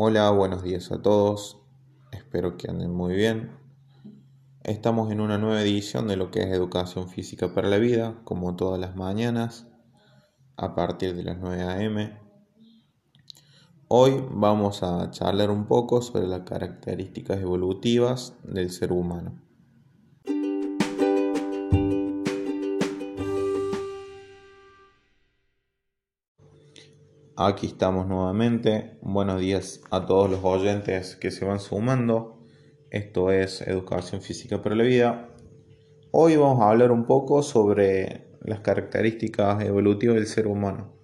Hola, buenos días a todos. Espero que anden muy bien. Estamos en una nueva edición de lo que es Educación Física para la Vida, como todas las mañanas, a partir de las 9 a.m. Hoy vamos a charlar un poco sobre las características evolutivas del ser humano. Aquí estamos nuevamente. Buenos días a todos los oyentes que se van sumando. Esto es Educación Física para la Vida. Hoy vamos a hablar un poco sobre las características evolutivas del ser humano,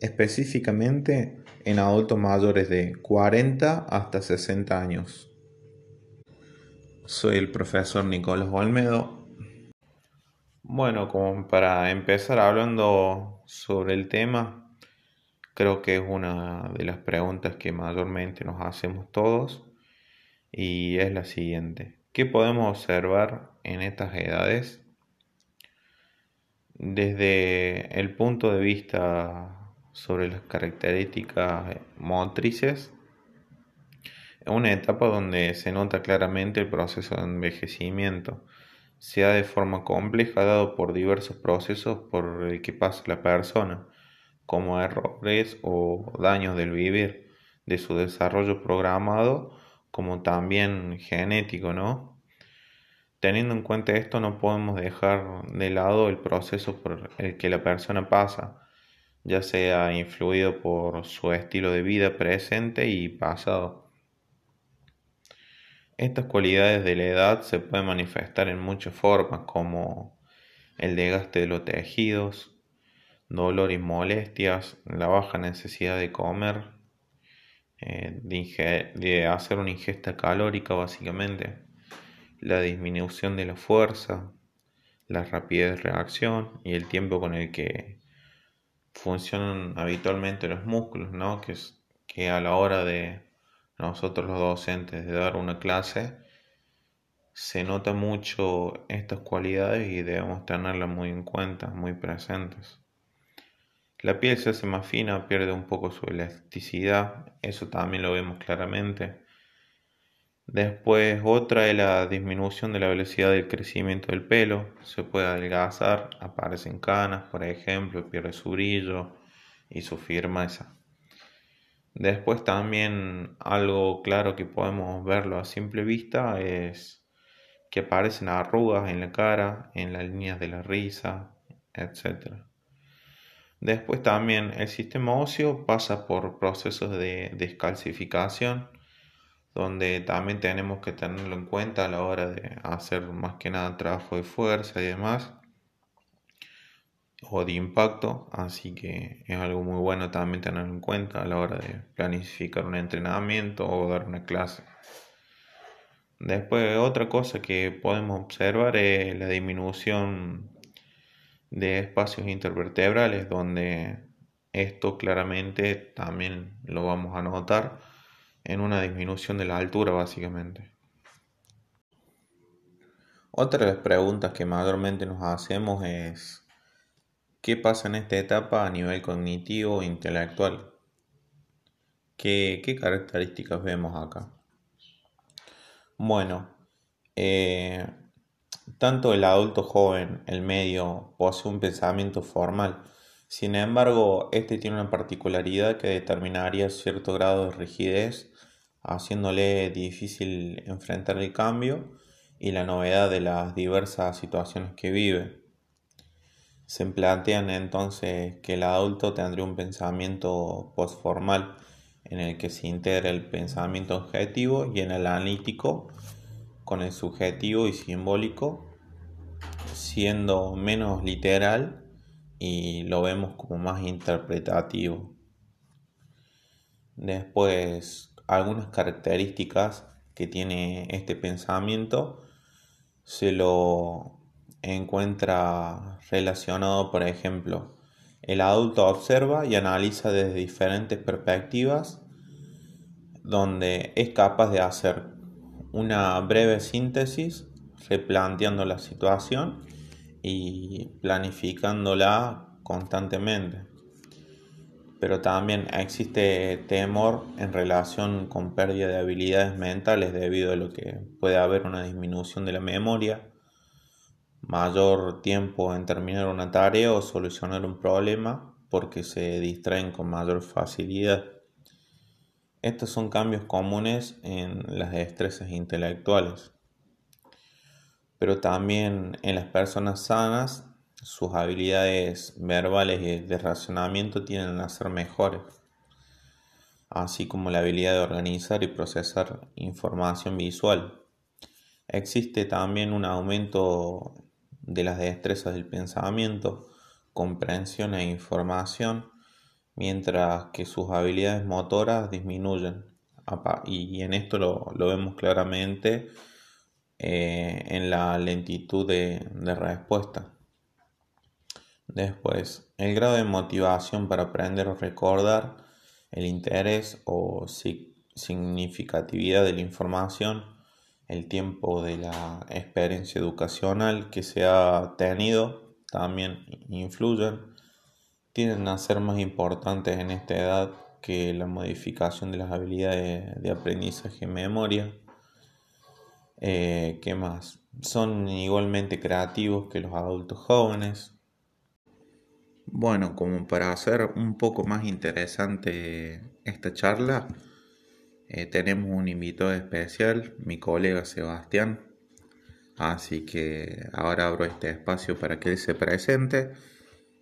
específicamente en adultos mayores de 40 hasta 60 años. Soy el profesor Nicolás Olmedo. Bueno, como para empezar hablando sobre el tema, Creo que es una de las preguntas que mayormente nos hacemos todos y es la siguiente. ¿Qué podemos observar en estas edades? Desde el punto de vista sobre las características motrices, es una etapa donde se nota claramente el proceso de envejecimiento, sea de forma compleja dado por diversos procesos por el que pasa la persona como errores o daños del vivir, de su desarrollo programado como también genético, ¿no? Teniendo en cuenta esto, no podemos dejar de lado el proceso por el que la persona pasa, ya sea influido por su estilo de vida presente y pasado. Estas cualidades de la edad se pueden manifestar en muchas formas, como el desgaste de los tejidos, dolor y molestias, la baja necesidad de comer, eh, de, hacer una ingesta calórica básicamente, la disminución de la fuerza, la rapidez de reacción y el tiempo con el que funcionan habitualmente los músculos, ¿no? que, es, que a la hora de nosotros los docentes de dar una clase, se nota mucho estas cualidades y debemos tenerlas muy en cuenta, muy presentes. La piel se hace más fina, pierde un poco su elasticidad, eso también lo vemos claramente. Después otra es la disminución de la velocidad del crecimiento del pelo, se puede adelgazar, aparecen canas, por ejemplo, pierde su brillo y su firmeza. Después también algo claro que podemos verlo a simple vista es que aparecen arrugas en la cara, en las líneas de la risa, etc. Después también el sistema óseo pasa por procesos de descalcificación, donde también tenemos que tenerlo en cuenta a la hora de hacer más que nada trabajo de fuerza y demás, o de impacto, así que es algo muy bueno también tenerlo en cuenta a la hora de planificar un entrenamiento o dar una clase. Después otra cosa que podemos observar es la disminución de espacios intervertebrales donde esto claramente también lo vamos a notar en una disminución de la altura básicamente. Otra de las preguntas que mayormente nos hacemos es ¿qué pasa en esta etapa a nivel cognitivo e intelectual? ¿Qué, qué características vemos acá? Bueno, eh, tanto el adulto joven, el medio, posee un pensamiento formal. Sin embargo, este tiene una particularidad que determinaría cierto grado de rigidez, haciéndole difícil enfrentar el cambio y la novedad de las diversas situaciones que vive. Se plantean entonces que el adulto tendría un pensamiento postformal en el que se integra el pensamiento objetivo y el analítico con el subjetivo y simbólico siendo menos literal y lo vemos como más interpretativo. Después, algunas características que tiene este pensamiento se lo encuentra relacionado, por ejemplo, el adulto observa y analiza desde diferentes perspectivas donde es capaz de hacer una breve síntesis replanteando la situación y planificándola constantemente. pero también existe temor en relación con pérdida de habilidades mentales debido a lo que puede haber una disminución de la memoria, mayor tiempo en terminar una tarea o solucionar un problema porque se distraen con mayor facilidad. Estos son cambios comunes en las destrezas intelectuales, pero también en las personas sanas sus habilidades verbales y de razonamiento tienden a ser mejores, así como la habilidad de organizar y procesar información visual. Existe también un aumento de las destrezas del pensamiento, comprensión e información, mientras que sus habilidades motoras disminuyen. Y en esto lo, vemos claramente eh, en la lentitud de respuesta. Después, el grado de motivación para aprender o recordar, el interés o significatividad de la información, el tiempo de la experiencia educacional que se ha tenido también influyen, tienden a ser más importantes en esta edad que la modificación de las habilidades de aprendizaje y memoria. Eh, ¿Qué más? Son igualmente creativos que los adultos jóvenes, bueno, como para hacer un poco más interesante esta charla, eh, tenemos un invitado especial, mi colega Sebastián. Así que ahora abro este espacio para que él se presente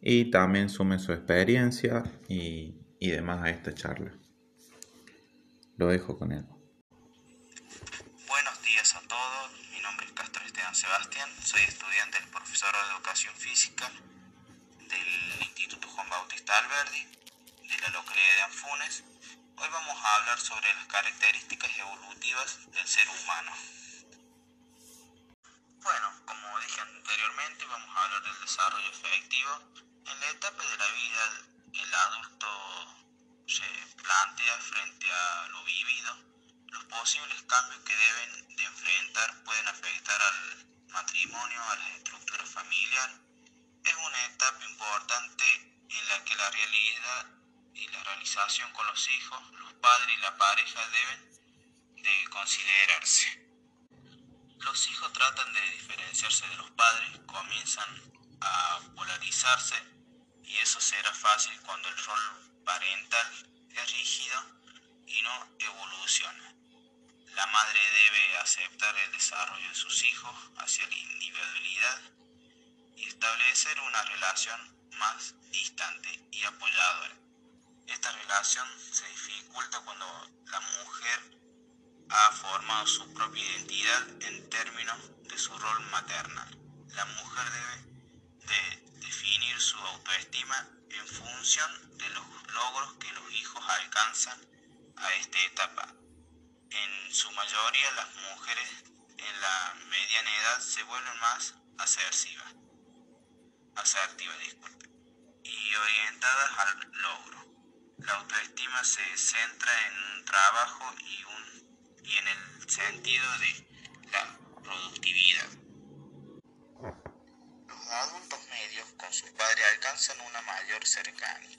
y también sume su experiencia y, y demás a esta charla. Lo dejo con él. Buenos días a todos, mi nombre es Castro Esteban Sebastián, soy estudiante del profesor de Educación Física del Instituto Juan Bautista Alberdi, de la localidad de Anfunes. Hoy vamos a hablar sobre las características evolutivas del ser humano. Bueno, como dije anteriormente, vamos a hablar del desarrollo efectivo. En la etapa de la vida, el adulto se plantea frente a lo vivido. Los posibles cambios que deben de enfrentar pueden afectar al matrimonio, a las estructuras familiares es una etapa importante en la que la realidad y la realización con los hijos, los padres y la pareja deben de considerarse. Los hijos tratan de diferenciarse de los padres, comienzan a polarizarse y eso será fácil cuando el rol parental es rígido y no evoluciona. La madre debe aceptar el desarrollo de sus hijos hacia la individualidad y establecer una relación más distante y apoyadora. Esta relación se dificulta cuando la mujer ha formado su propia identidad en términos de su rol maternal. La mujer debe de definir su autoestima en función de los logros que los hijos alcanzan a esta etapa. En su mayoría las mujeres en la mediana edad se vuelven más asertivas asertivas, disculpe, y orientadas al logro. La autoestima se centra en un trabajo y, un, y en el sentido de la productividad. Adultos medios con sus padres alcanzan una mayor cercanía,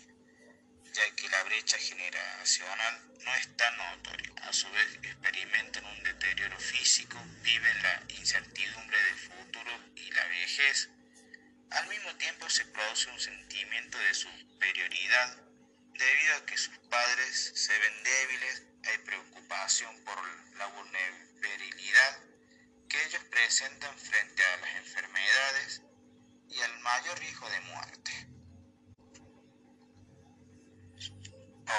ya que la brecha generacional no es tan notoria. A su vez experimentan un deterioro físico, viven la incertidumbre del futuro y la vejez. Al mismo tiempo se produce un sentimiento de superioridad debido a que sus padres se ven débiles, hay preocupación por la vulnerabilidad que ellos presentan frente a las enfermedades y al mayor riesgo de muerte.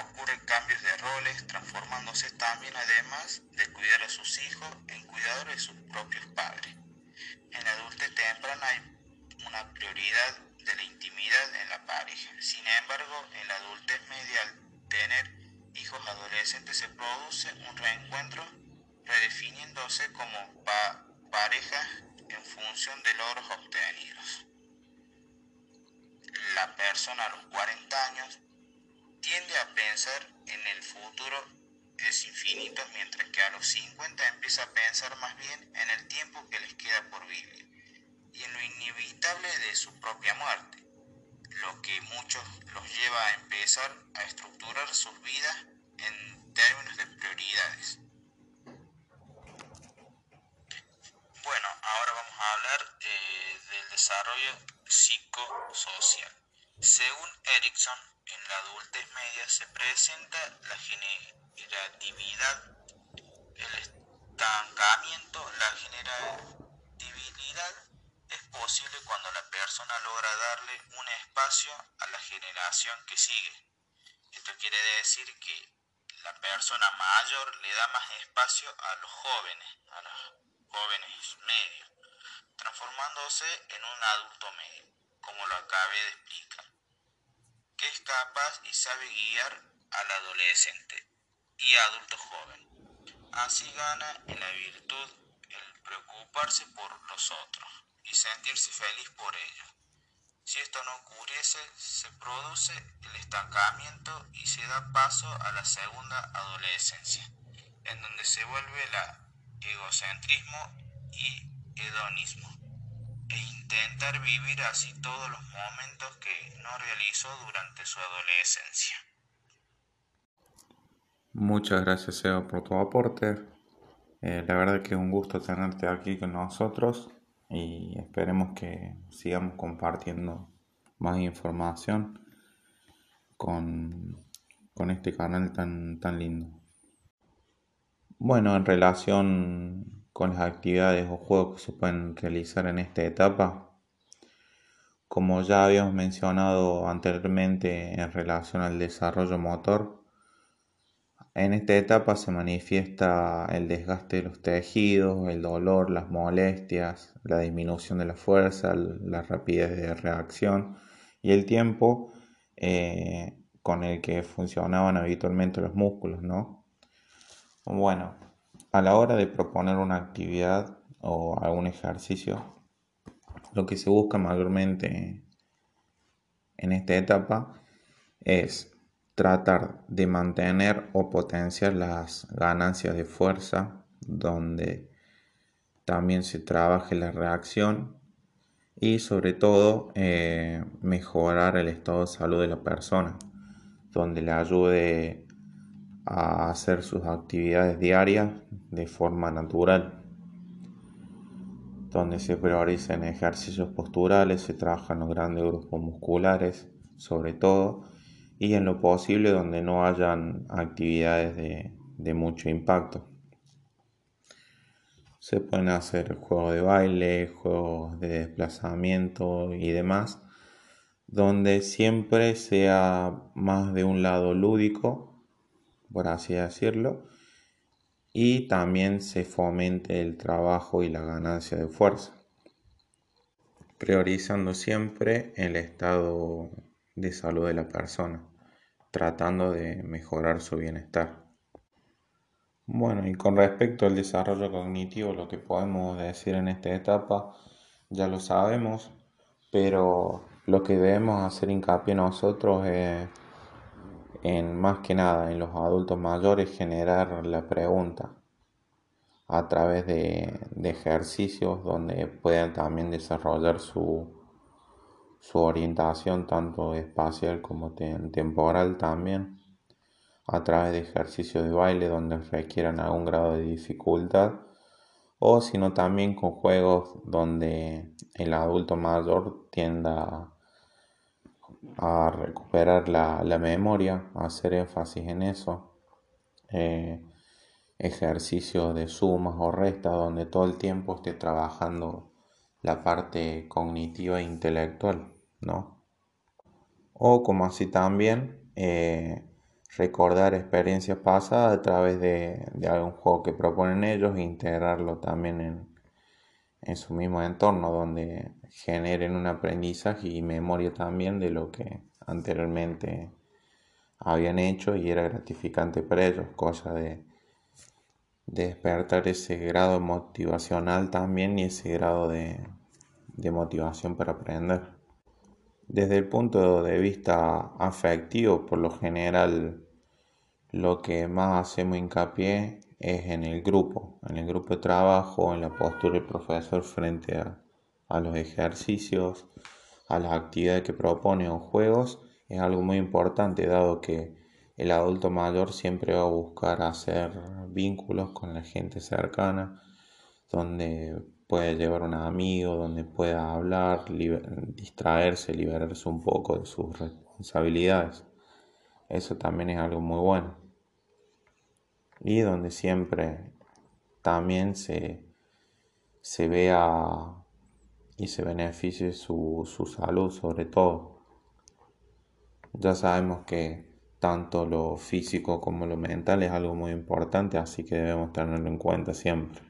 Ocurren cambios de roles, transformándose también además de cuidar a sus hijos en cuidadores de sus propios padres. En la adultez temprana hay una prioridad de la intimidad en la pareja. Sin embargo, en la adultez media, al tener hijos adolescentes, se produce un reencuentro redefiniéndose como pareja en función de logros obtenidos. La persona a los 40 años tiende a pensar en el futuro es infinito, mientras que a los 50 empieza a pensar más bien en el tiempo que les queda por vivir y en lo inevitable de su propia muerte. lo que muchos los lleva a empezar a estructurar sus vidas en términos de prioridades. Bueno, ahora vamos a hablar eh, del desarrollo psicosocial. Según Erickson, en la adultez media se presenta la generatividad, el estancamiento, la generatividad es posible cuando la persona logra darle un espacio a la generación que sigue. Esto quiere decir que la persona mayor le da más espacio a los jóvenes, a los jóvenes medios, transformándose en un adulto medio, como lo acabé de explicar, que es capaz y sabe guiar al adolescente y adulto joven. Así gana en la virtud el preocuparse por los otros y sentirse feliz por ello. Si esto no ocurriese, se produce el estancamiento y se da paso a la segunda adolescencia, en donde se vuelve el egocentrismo y hedonismo, e intentar vivir así todos los momentos que no realizó durante su adolescencia. Muchas gracias, Seba, por tu aporte. Eh, la verdad que es un gusto tenerte aquí con nosotros y esperemos que sigamos compartiendo más información con, con este canal tan, tan lindo. Bueno, en relación con las actividades o juegos que se pueden realizar en esta etapa, como ya habíamos mencionado anteriormente en relación al desarrollo motor, en esta etapa se manifiesta el desgaste de los tejidos, el dolor, las molestias, la disminución de la fuerza, la rapidez de reacción y el tiempo eh, con el que funcionaban habitualmente los músculos, ¿no? Bueno, a la hora de proponer una actividad o algún ejercicio, lo que se busca mayormente en esta etapa es tratar de mantener o potenciar las ganancias de fuerza, donde también se trabaje la reacción y sobre todo eh, mejorar el estado de salud de la persona, donde le ayude a hacer sus actividades diarias de forma natural, donde se prioricen ejercicios posturales, se trabajan los grandes grupos musculares, sobre todo, y en lo posible donde no hayan actividades de, mucho impacto. Se pueden hacer juegos de baile, juegos de desplazamiento y demás, donde siempre sea más de un lado lúdico, por así decirlo, y también se fomente el trabajo y la ganancia de fuerza, priorizando siempre el estado de salud de la persona, tratando de mejorar su bienestar. Bueno, y con respecto al desarrollo cognitivo, lo que podemos decir en esta etapa, ya lo sabemos, pero lo que debemos hacer hincapié nosotros es en más que nada en los adultos mayores generar la pregunta a través de, ejercicios donde puedan también desarrollar su, su orientación tanto espacial como temporal también a través de ejercicios de baile donde requieran algún grado de dificultad o sino también con juegos donde el adulto mayor tienda a recuperar la, memoria, a hacer énfasis en eso. Eh, ejercicios de sumas o restas donde todo el tiempo esté trabajando la parte cognitiva e intelectual, ¿no? O como así también eh, recordar experiencias pasadas a través de, algún juego que proponen ellos e integrarlo también en, en su mismo entorno, donde generen un aprendizaje y memoria también de lo que anteriormente habían hecho y era gratificante para ellos, cosa de despertar ese grado motivacional también y ese grado de, motivación para aprender. Desde el punto de vista afectivo, por lo general, lo que más hacemos hincapié es en el grupo, en el grupo de trabajo, en la postura del profesor frente a, a los ejercicios, a las actividades que propone o juegos es algo muy importante dado que el adulto mayor siempre va a buscar hacer vínculos con la gente cercana, donde puede llevar un amigo, donde pueda hablar, distraerse, liberarse un poco de sus responsabilidades. Eso también es algo muy bueno. Y donde siempre también se, se vea y se beneficie su, su salud sobre todo. Ya sabemos que tanto lo físico como lo mental es algo muy importante, así que debemos tenerlo en cuenta siempre.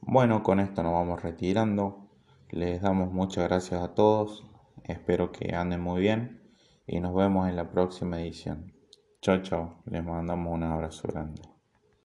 Bueno, con esto nos vamos retirando. Les damos muchas gracias a todos. Espero que anden muy bien y nos vemos en la próxima edición. Chao, chao. Les mandamos un abrazo grande.